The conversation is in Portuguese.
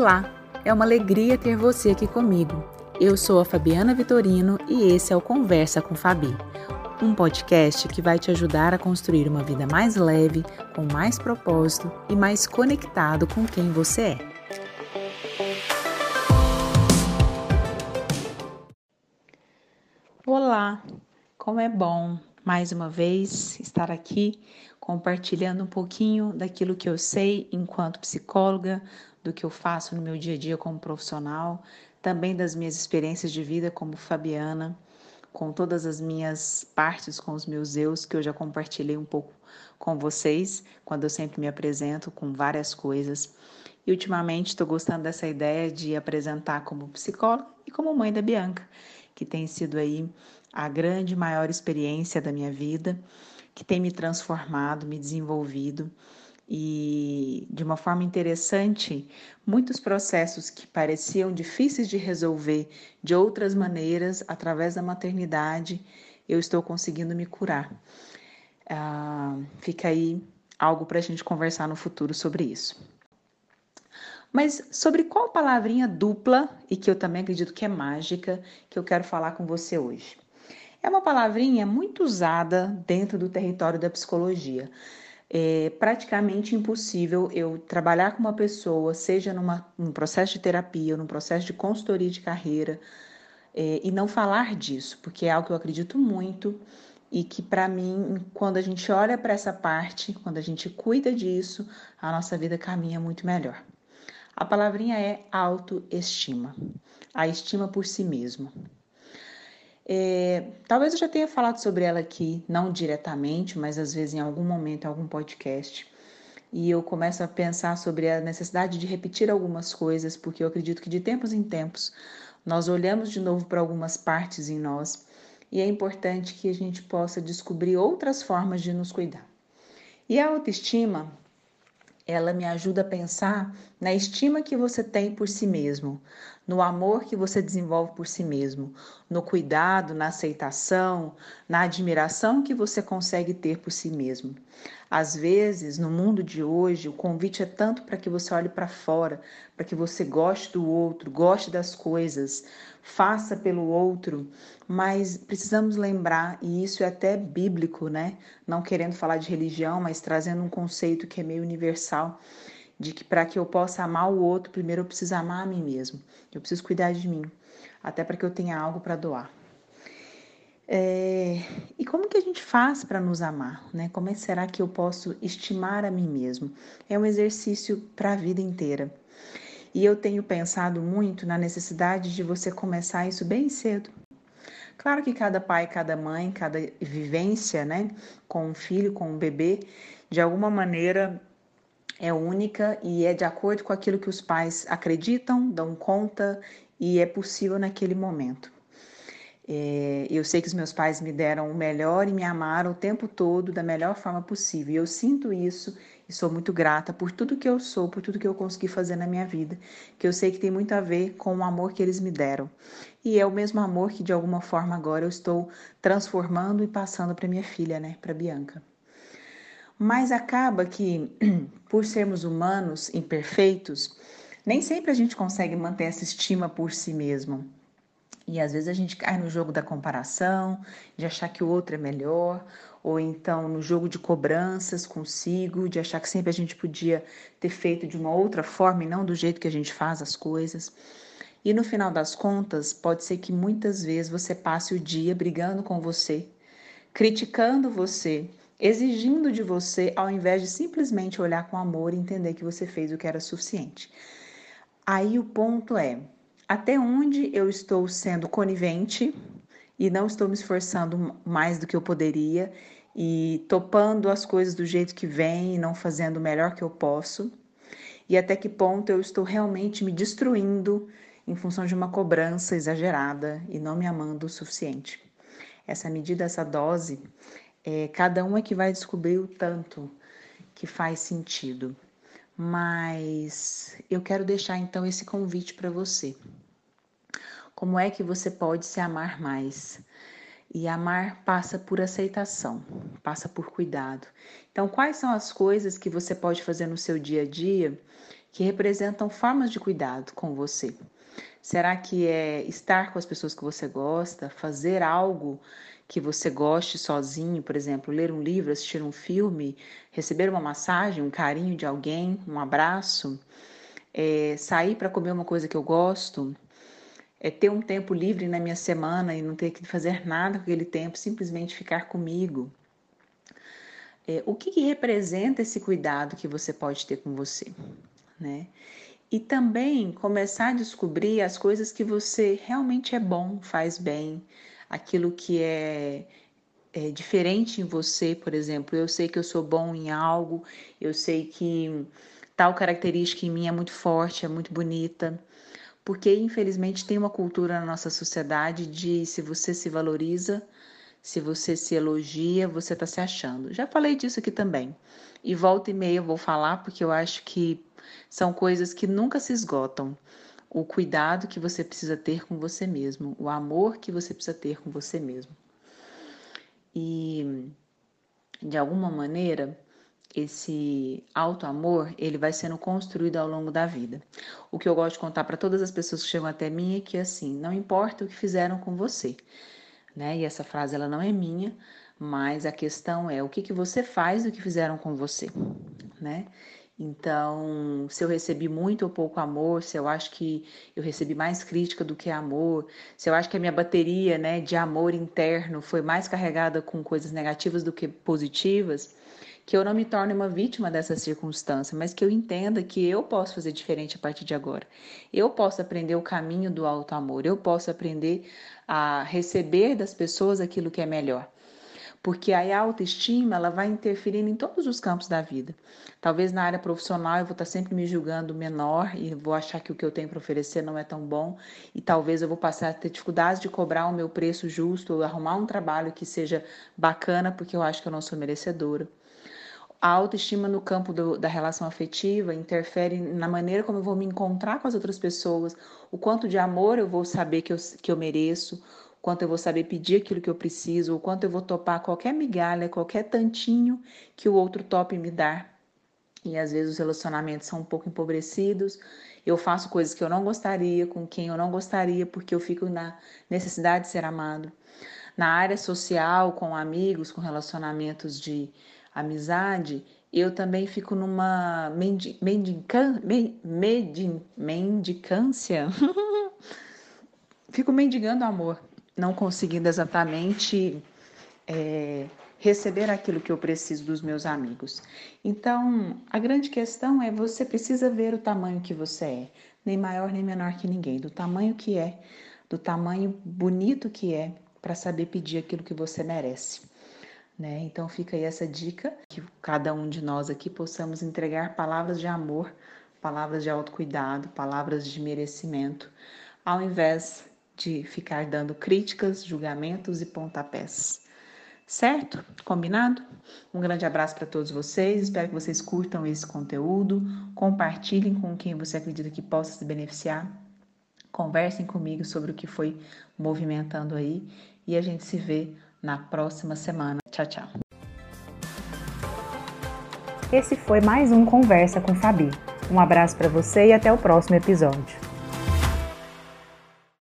Olá, é uma alegria ter você aqui comigo. Eu sou a Fabiana Vitorino e esse é o Conversa com Fabi, um podcast que vai te ajudar a construir uma vida mais leve, com mais propósito e mais conectado com quem você é. Olá, como é bom mais uma vez estar aqui compartilhando um pouquinho daquilo que eu sei enquanto psicóloga, do que eu faço no meu dia a dia como profissional, também das minhas experiências de vida como Fabiana, com todas as minhas partes, com os meus eus, que eu já compartilhei um pouco com vocês, quando eu sempre me apresento com várias coisas. E ultimamente estou gostando dessa ideia de apresentar como psicóloga e como mãe da Bianca, que tem sido aí a grande maior experiência da minha vida, que tem me transformado, me desenvolvido e de uma forma interessante, muitos processos que pareciam difíceis de resolver de outras maneiras, através da maternidade, eu estou conseguindo me curar. Ah, fica aí algo para a gente conversar no futuro sobre isso. Mas sobre qual palavrinha dupla, e que eu também acredito que é mágica, que eu quero falar com você hoje? É uma palavrinha muito usada dentro do território da psicologia é praticamente impossível eu trabalhar com uma pessoa, seja numa, num processo de terapia num processo de consultoria de carreira, é, e não falar disso, porque é algo que eu acredito muito e que, para mim, quando a gente olha para essa parte, quando a gente cuida disso, a nossa vida caminha muito melhor. A palavrinha é autoestima, a estima por si mesmo. É, talvez eu já tenha falado sobre ela aqui, não diretamente, mas às vezes em algum momento, em algum podcast. E eu começo a pensar sobre a necessidade de repetir algumas coisas, porque eu acredito que de tempos em tempos nós olhamos de novo para algumas partes em nós e é importante que a gente possa descobrir outras formas de nos cuidar. E a autoestima, ela me ajuda a pensar na estima que você tem por si mesmo, no amor que você desenvolve por si mesmo, no cuidado, na aceitação, na admiração que você consegue ter por si mesmo. Às vezes, no mundo de hoje, o convite é tanto para que você olhe para fora, para que você goste do outro, goste das coisas, faça pelo outro, mas precisamos lembrar, e isso é até bíblico, né? Não querendo falar de religião, mas trazendo um conceito que é meio universal de que para que eu possa amar o outro, primeiro eu preciso amar a mim mesmo. Eu preciso cuidar de mim, até para que eu tenha algo para doar. É, e como que a gente faz para nos amar? Né? Como é, será que eu posso estimar a mim mesmo? É um exercício para a vida inteira. E eu tenho pensado muito na necessidade de você começar isso bem cedo. Claro que cada pai, cada mãe, cada vivência, né, com um filho, com um bebê, de alguma maneira é única e é de acordo com aquilo que os pais acreditam, dão conta e é possível naquele momento. É, eu sei que os meus pais me deram o melhor e me amaram o tempo todo da melhor forma possível. E eu sinto isso e sou muito grata por tudo que eu sou, por tudo que eu consegui fazer na minha vida, que eu sei que tem muito a ver com o amor que eles me deram. E é o mesmo amor que de alguma forma agora eu estou transformando e passando para minha filha, né, para Bianca. Mas acaba que, por sermos humanos imperfeitos, nem sempre a gente consegue manter essa estima por si mesmo. E às vezes a gente cai no jogo da comparação, de achar que o outro é melhor, ou então no jogo de cobranças consigo, de achar que sempre a gente podia ter feito de uma outra forma e não do jeito que a gente faz as coisas. E no final das contas, pode ser que muitas vezes você passe o dia brigando com você, criticando você, exigindo de você, ao invés de simplesmente olhar com amor e entender que você fez o que era suficiente. Aí o ponto é: até onde eu estou sendo conivente e não estou me esforçando mais do que eu poderia e topando as coisas do jeito que vem e não fazendo o melhor que eu posso? E até que ponto eu estou realmente me destruindo em função de uma cobrança exagerada e não me amando o suficiente? Essa medida, essa dose, é, cada um é que vai descobrir o tanto que faz sentido. Mas eu quero deixar então esse convite para você. Como é que você pode se amar mais? E amar passa por aceitação, passa por cuidado. Então, quais são as coisas que você pode fazer no seu dia a dia que representam formas de cuidado com você. Será que é estar com as pessoas que você gosta, fazer algo que você goste sozinho, por exemplo, ler um livro, assistir um filme, receber uma massagem, um carinho de alguém, um abraço, é, sair para comer uma coisa que eu gosto, é ter um tempo livre na minha semana e não ter que fazer nada com aquele tempo, simplesmente ficar comigo. É, o que, que representa esse cuidado que você pode ter com você, né? E também começar a descobrir as coisas que você realmente é bom, faz bem, aquilo que é, é diferente em você, por exemplo. Eu sei que eu sou bom em algo, eu sei que tal característica em mim é muito forte, é muito bonita. Porque, infelizmente, tem uma cultura na nossa sociedade de se você se valoriza, se você se elogia, você está se achando. Já falei disso aqui também. E volta e meia eu vou falar porque eu acho que são coisas que nunca se esgotam. O cuidado que você precisa ter com você mesmo, o amor que você precisa ter com você mesmo. E de alguma maneira, esse alto amor, ele vai sendo construído ao longo da vida. O que eu gosto de contar para todas as pessoas que chegam até mim é que assim, não importa o que fizeram com você, né? E essa frase ela não é minha, mas a questão é o que que você faz do que fizeram com você, né? Então, se eu recebi muito ou pouco amor, se eu acho que eu recebi mais crítica do que amor, se eu acho que a minha bateria, né, de amor interno foi mais carregada com coisas negativas do que positivas, que eu não me torne uma vítima dessa circunstância, mas que eu entenda que eu posso fazer diferente a partir de agora. Eu posso aprender o caminho do alto amor, eu posso aprender a receber das pessoas aquilo que é melhor porque a autoestima ela vai interferindo em todos os campos da vida. Talvez na área profissional eu vou estar sempre me julgando menor e vou achar que o que eu tenho para oferecer não é tão bom e talvez eu vou passar a ter dificuldades de cobrar o meu preço justo ou arrumar um trabalho que seja bacana porque eu acho que eu não sou merecedora. A autoestima no campo do, da relação afetiva interfere na maneira como eu vou me encontrar com as outras pessoas, o quanto de amor eu vou saber que eu, que eu mereço, quanto eu vou saber pedir aquilo que eu preciso, o quanto eu vou topar qualquer migalha, qualquer tantinho que o outro tope me dar. E às vezes os relacionamentos são um pouco empobrecidos. Eu faço coisas que eu não gostaria, com quem eu não gostaria, porque eu fico na necessidade de ser amado. Na área social, com amigos, com relacionamentos de amizade, eu também fico numa mendicância. fico mendigando amor não conseguindo exatamente é, receber aquilo que eu preciso dos meus amigos. Então, a grande questão é você precisa ver o tamanho que você é, nem maior nem menor que ninguém, do tamanho que é, do tamanho bonito que é, para saber pedir aquilo que você merece. Né? Então fica aí essa dica que cada um de nós aqui possamos entregar palavras de amor, palavras de autocuidado, palavras de merecimento, ao invés de ficar dando críticas, julgamentos e pontapés. Certo? Combinado? Um grande abraço para todos vocês. Espero que vocês curtam esse conteúdo. Compartilhem com quem você acredita que possa se beneficiar. Conversem comigo sobre o que foi movimentando aí. E a gente se vê na próxima semana. Tchau, tchau. Esse foi mais um Conversa com Fabi. Um abraço para você e até o próximo episódio.